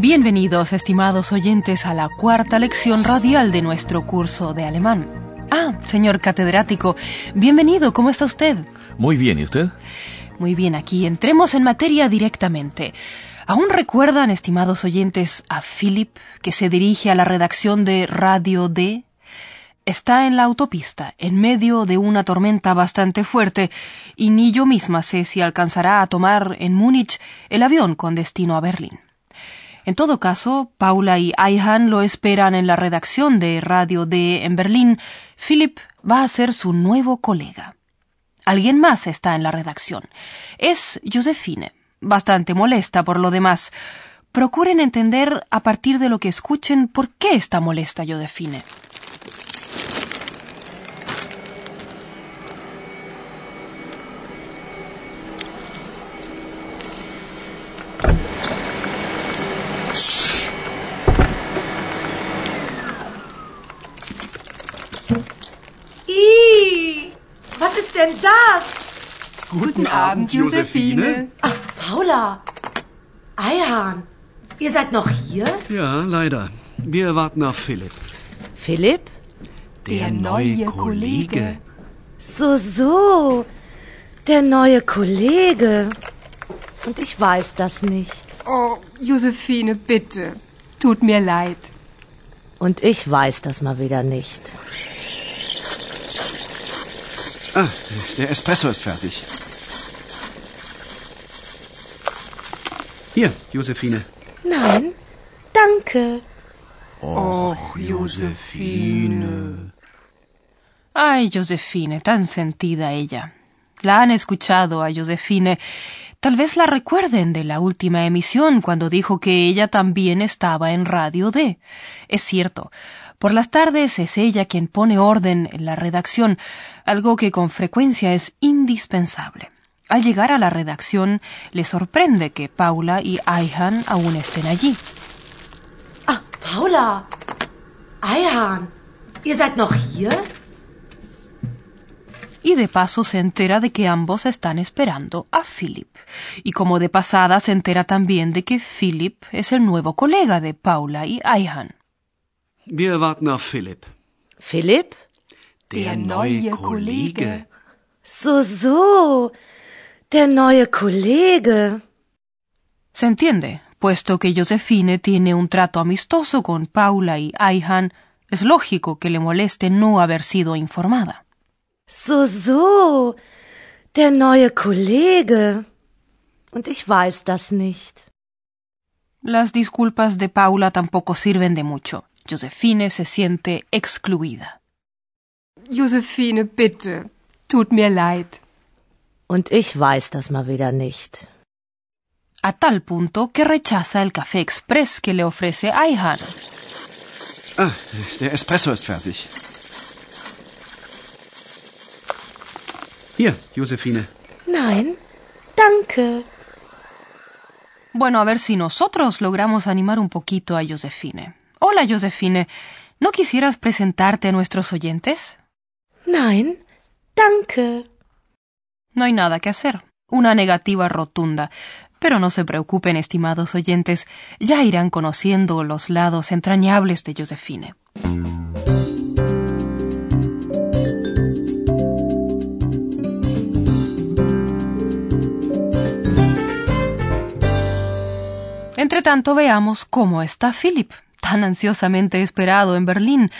Bienvenidos, estimados oyentes, a la cuarta lección radial de nuestro curso de alemán. Ah, señor catedrático, bienvenido, ¿cómo está usted? Muy bien, ¿y usted? Muy bien, aquí entremos en materia directamente. ¿Aún recuerdan, estimados oyentes, a Philip, que se dirige a la redacción de Radio D? Está en la autopista, en medio de una tormenta bastante fuerte, y ni yo misma sé si alcanzará a tomar en Múnich el avión con destino a Berlín. En todo caso, Paula y Ayhan lo esperan en la redacción de Radio D en Berlín. Philip va a ser su nuevo colega. Alguien más está en la redacción. Es Josephine, bastante molesta por lo demás. Procuren entender a partir de lo que escuchen por qué está molesta Josephine. Denn das? Guten Abend, Josephine. Ach, Paula. Eihahn, ihr seid noch hier? Ja, leider. Wir warten auf Philipp. Philipp? Der, neue Kollege. So, so. Der neue Kollege. Und ich weiß das nicht. Oh, Josephine, bitte. Tut mir leid. Und ich weiß das mal wieder nicht. Ah, der Espresso ist fertig. Hier, Josephine. Nein, danke. Och, Josephine. Ay, Josephine, tan sentida ella. La han escuchado a Josephine. Tal vez la recuerden de la última emisión cuando dijo que ella también estaba en Radio D. Es cierto, por las tardes es ella quien pone orden en la redacción, algo que con frecuencia es indispensable. Al llegar a la redacción, le sorprende que Paula y Ayhan aún estén allí. Ah, Paula. Eihahn, ihr seid noch hier? y de paso se entera de que ambos están esperando a Philip. Y como de pasada se entera también de que Philip es el nuevo colega de Paula y Ayhan. Wir warten auf Philipp. Philipp? Der, neue Kollege. So, so. Der neue Kollege. Se entiende, puesto que Josephine tiene un trato amistoso con Paula y Ayhan, es lógico que le moleste no haber sido informada. So, so. Der neue Kollege. Und ich weiß das nicht. Las disculpas de Paula tampoco sirven de mucho. Josephine se siente excluida. Josephine, bitte. Tut mir leid. Und ich weiß das mal wieder nicht. A tal punto que rechaza el café express que le ofrece Ayhan. Ah, der Espresso ist fertig. Hier, Josephine. Nein, danke. Bueno, a ver si nosotros logramos animar un poquito a Josephine. Hola, Josephine. ¿No quisieras presentarte a nuestros oyentes? Nein, danke. No hay nada que hacer. Una negativa rotunda. Pero no se preocupen, estimados oyentes, ya irán conociendo los lados entrañables de Josephine. Entre tanto, veamos cómo está Philip, tan ansiosamente esperado en Berlín.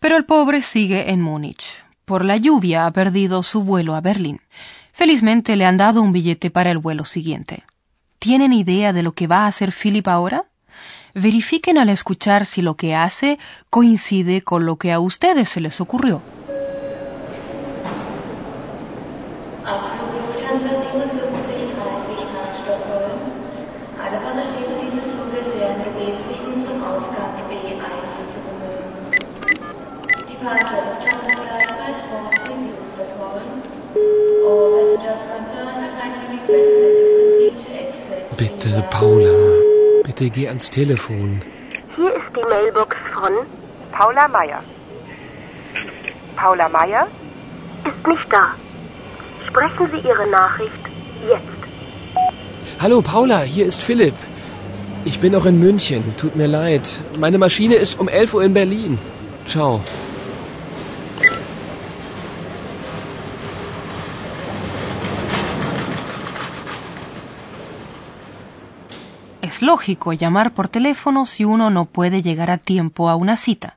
Pero el pobre sigue en Múnich. Por la lluvia ha perdido su vuelo a Berlín. Felizmente le han dado un billete para el vuelo siguiente. ¿Tienen idea de lo que va a hacer Philip ahora? Verifiquen al escuchar si lo que hace coincide con lo que a ustedes se les ocurrió. Bitte, Paula, bitte geh ans Telefon. Hier ist die Mailbox von Paula Meier. Paula Meier? Ist nicht da. Sprechen Sie Ihre Nachricht jetzt. Hallo Paula, hier ist Philipp. Ich bin noch in München, tut mir leid. Meine Maschine ist um 11 Uhr in Berlin. Ciao. Es lógico llamar por teléfono si uno no puede llegar a tiempo a una cita.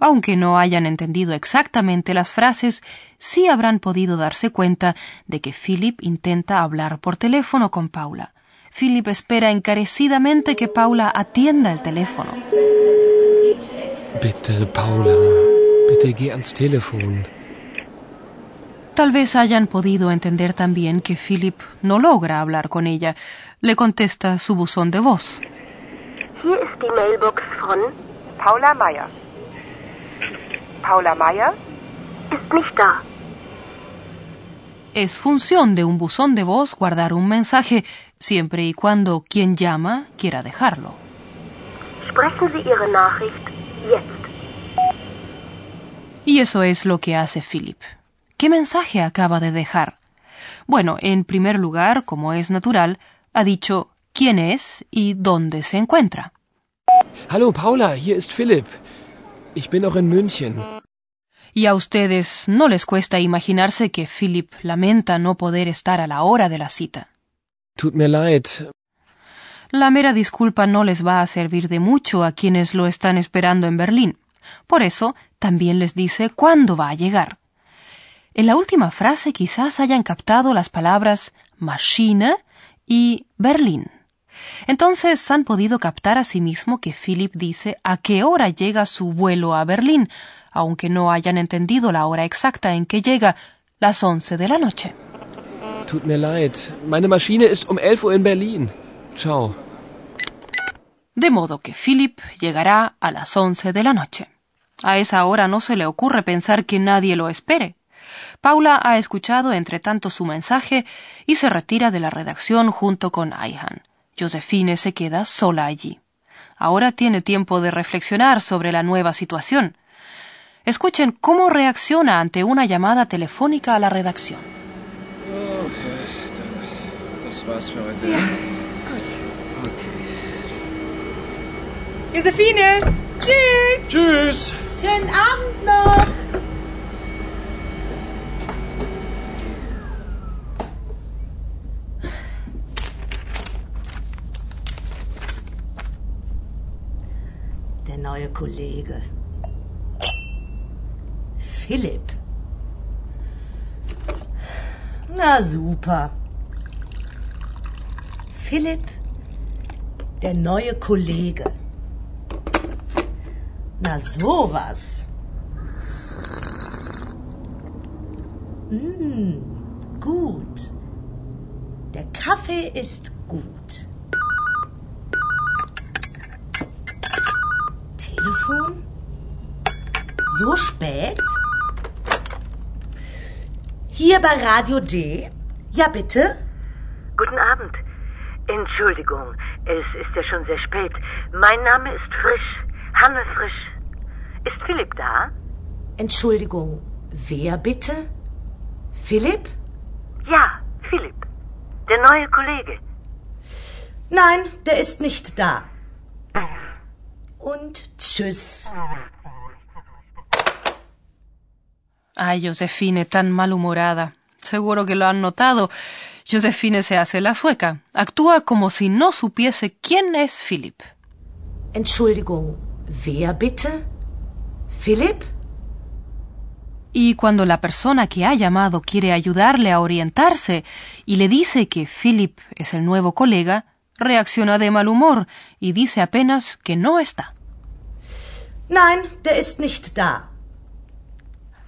Aunque no hayan entendido exactamente las frases, sí habrán podido darse cuenta de que Philip intenta hablar por teléfono con Paula. Philip espera encarecidamente que Paula atienda el teléfono. Bitte, Paula. Bitte geh ans Telefon. Tal vez hayan podido entender también que Philip no logra hablar con ella. Le contesta su buzón de voz. Hier ist die Mailbox von Paula Meier. Paula Meier? Ist nicht da. Es función de un buzón de voz guardar un mensaje siempre y cuando quien llama quiera dejarlo. Sprechen Sie Ihre Nachricht jetzt. Y eso es lo que hace Philip. ¿Qué mensaje acaba de dejar? Bueno, en primer lugar, como es natural, ha dicho quién es y dónde se encuentra. Hallo Paula, hier ist Philipp. Ich bin noch in München. Y a ustedes no les cuesta imaginarse que Philip lamenta no poder estar a la hora de la cita. Tut mir leid. La mera disculpa no les va a servir de mucho a quienes lo están esperando en Berlín. Por eso, también les dice cuándo va a llegar. En la última frase quizás hayan captado las palabras Maschine y Berlín. Entonces han podido captar asimismo que Philip dice a qué hora llega su vuelo a Berlín, aunque no hayan entendido la hora exacta en que llega, las once de la noche. Tut mir leid. Meine Maschine ist um 11 Uhr in Berlin. Ciao. De modo que Philip llegará a las once de la noche. A esa hora no se le ocurre pensar que nadie lo espere. Paula ha escuchado entre tanto su mensaje y se retira de la redacción junto con Ayhan. Josephine se queda sola allí. Ahora tiene tiempo de reflexionar sobre la nueva situación. Escuchen cómo reacciona ante una llamada telefónica a la redacción. Josephine! Tschüss! Tschüss. Schönen Abend noch. Neue Kollege. Philipp. Na super. Philipp, der neue Kollege. Na sowas. Mm, gut. Der Kaffee ist gut. Telefon? So spät? Hier bei Radio D? Ja, bitte? Guten Abend. Entschuldigung, es ist ja schon sehr spät. Mein Name ist Frisch, Hanne Frisch. Ist Philipp da? Entschuldigung, wer bitte? Philipp? Ja, Philipp. Der neue Kollege. Nein, der ist nicht da. Und tschüss. Ay, Josefine, tan malhumorada. Seguro que lo han notado. Josefine se hace la sueca. Actúa como si no supiese quién es Philip. Entschuldigung, wer bitte? Philipp? Y cuando la persona que ha llamado quiere ayudarle a orientarse y le dice que Philip es el nuevo colega, reacciona de mal humor y dice apenas que no está. Nein, der ist nicht da.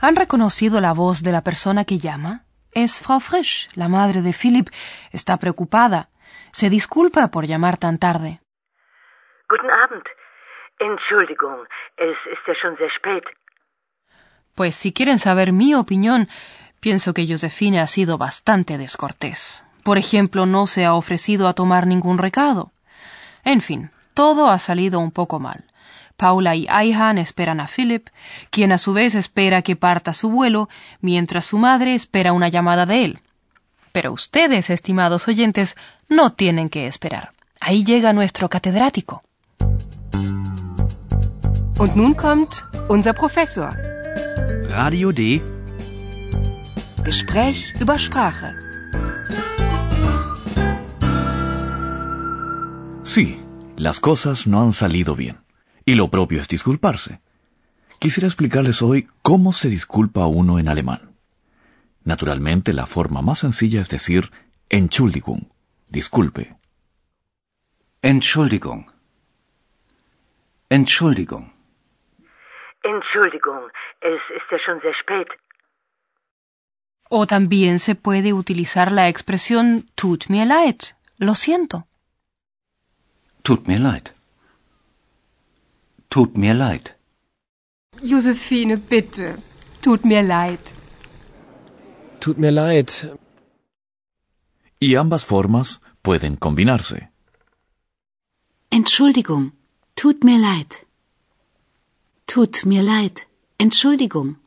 ¿Han reconocido la voz de la persona que llama? Es Frau Frisch, la madre de Philip. Está preocupada. Se disculpa por llamar tan tarde. Guten Abend. Entschuldigung, es ist ja schon sehr spät. Pues si quieren saber mi opinión, pienso que Josefine ha sido bastante descortés. Por ejemplo, no se ha ofrecido a tomar ningún recado. En fin, todo ha salido un poco mal. Paula y Ayhan esperan a Philip, quien a su vez espera que parta su vuelo, mientras su madre espera una llamada de él. Pero ustedes, estimados oyentes, no tienen que esperar. Ahí llega nuestro catedrático. Und nun kommt unser Professor. Radio D. Gespräch über Sprache. Sí, las cosas no han salido bien. Y lo propio es disculparse. Quisiera explicarles hoy cómo se disculpa uno en alemán. Naturalmente, la forma más sencilla es decir Entschuldigung, disculpe. Entschuldigung. Entschuldigung. Entschuldigung, es ist ja schon sehr spät. O también se puede utilizar la expresión tut mir leid, lo siento. Tut mir leid. Tut mir leid. Josephine, bitte. Tut mir leid. Tut mir leid. Y ambas formas pueden combinarse. Entschuldigung. Tut mir leid. Tut mir leid. Entschuldigung.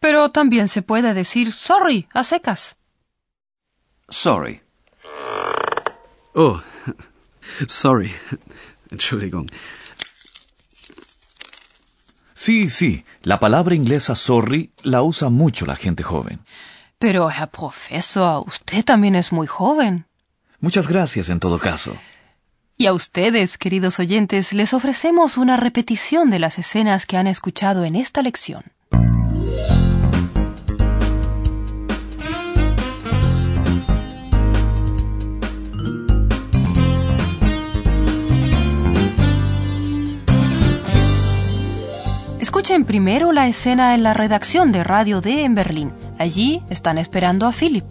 Pero también se puede decir sorry a secas. Sorry. Oh, sorry. Entschuldigung. Sí, sí, la palabra inglesa sorry la usa mucho la gente joven. Pero, Herr Professor, usted también es muy joven. Muchas gracias en todo caso. Y a ustedes, queridos oyentes, les ofrecemos una repetición de las escenas que han escuchado en esta lección. Escuchen primero la escena en la redacción de Radio D en Berlín. Allí están esperando a Philip.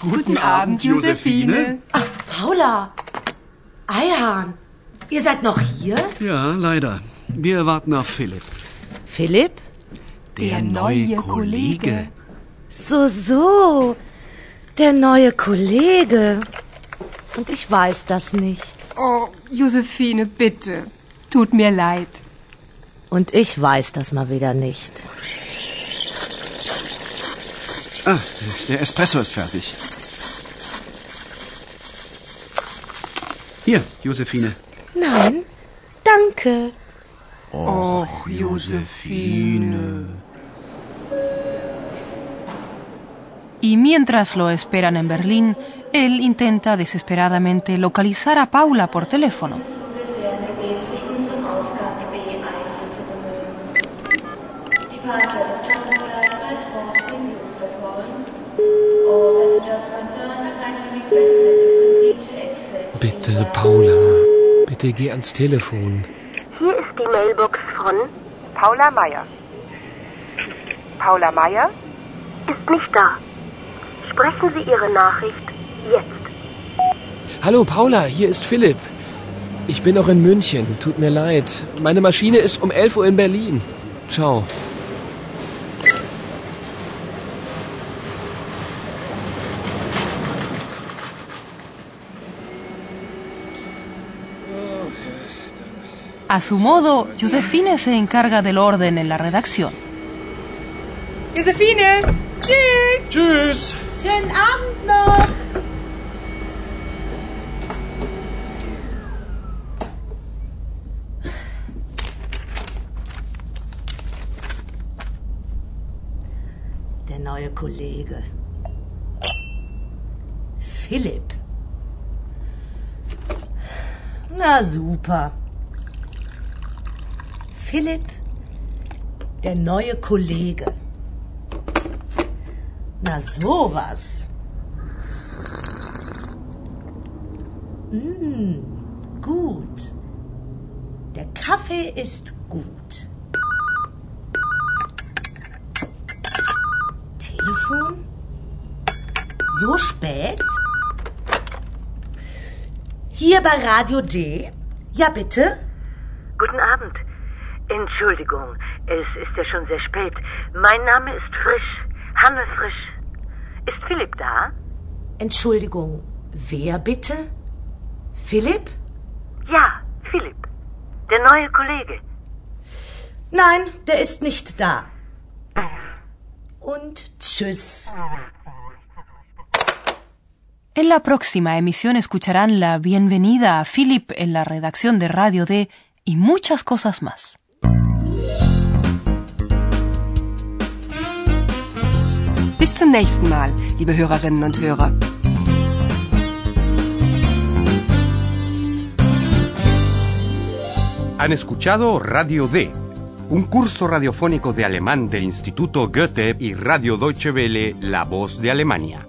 Guten, Abend, Josephine. Ach, Paula. Ayhan, ihr seid noch hier? Ja, leider. Wir warten auf Philipp. Philipp? Der neue Kollege. So, so. Der neue Kollege. Und ich weiß das nicht. Oh, Josephine, bitte. Tut mir leid. Und ich weiß das mal wieder nicht. Ah, der Espresso ist fertig. Hier, Josephine. Nein, danke. Och, Josephine. Y mientras lo esperan en Berlín, él intenta desesperadamente localizar a Paula por teléfono. Bitte, Paula. Bitte geh ans Telefon. Hier ist die Mailbox von Paula Meier. Paula Meier? ist nicht da. Sprechen Sie Ihre Nachricht jetzt. Hallo, Paula, hier ist Philipp. Ich bin noch in München. Tut mir leid. Meine Maschine ist um 11 Uhr in Berlin. Ciao. A su modo, Josefine se encarga del orden en la redacción. Josephine, tschüss. Tschüss. Schönen Abend noch. Der neue Kollege. Philipp. Na super. Philipp, der neue Kollege. Na sowas. Mmh, gut. Der Kaffee ist gut. Telefon? So spät? Hier bei Radio D? Ja, bitte. Guten Abend. Entschuldigung, es ist ja schon sehr spät. Mein Name ist Frisch, Hanne Frisch. Ist Philipp da? Entschuldigung, wer bitte? Philipp? Ja, Philipp. Der neue Kollege. Nein, der ist nicht da. Und tschüss. En la próxima emisión escucharán la bienvenida a Philip en la redacción de Radio D y muchas cosas más. Bis zum nächsten Mal, liebe Hörerinnen und Hörer. Han escuchado Radio D, un curso radiofónico de alemán del Instituto Goethe y Radio Deutsche Welle, La Voz de Alemania.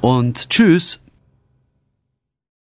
Und tschüss.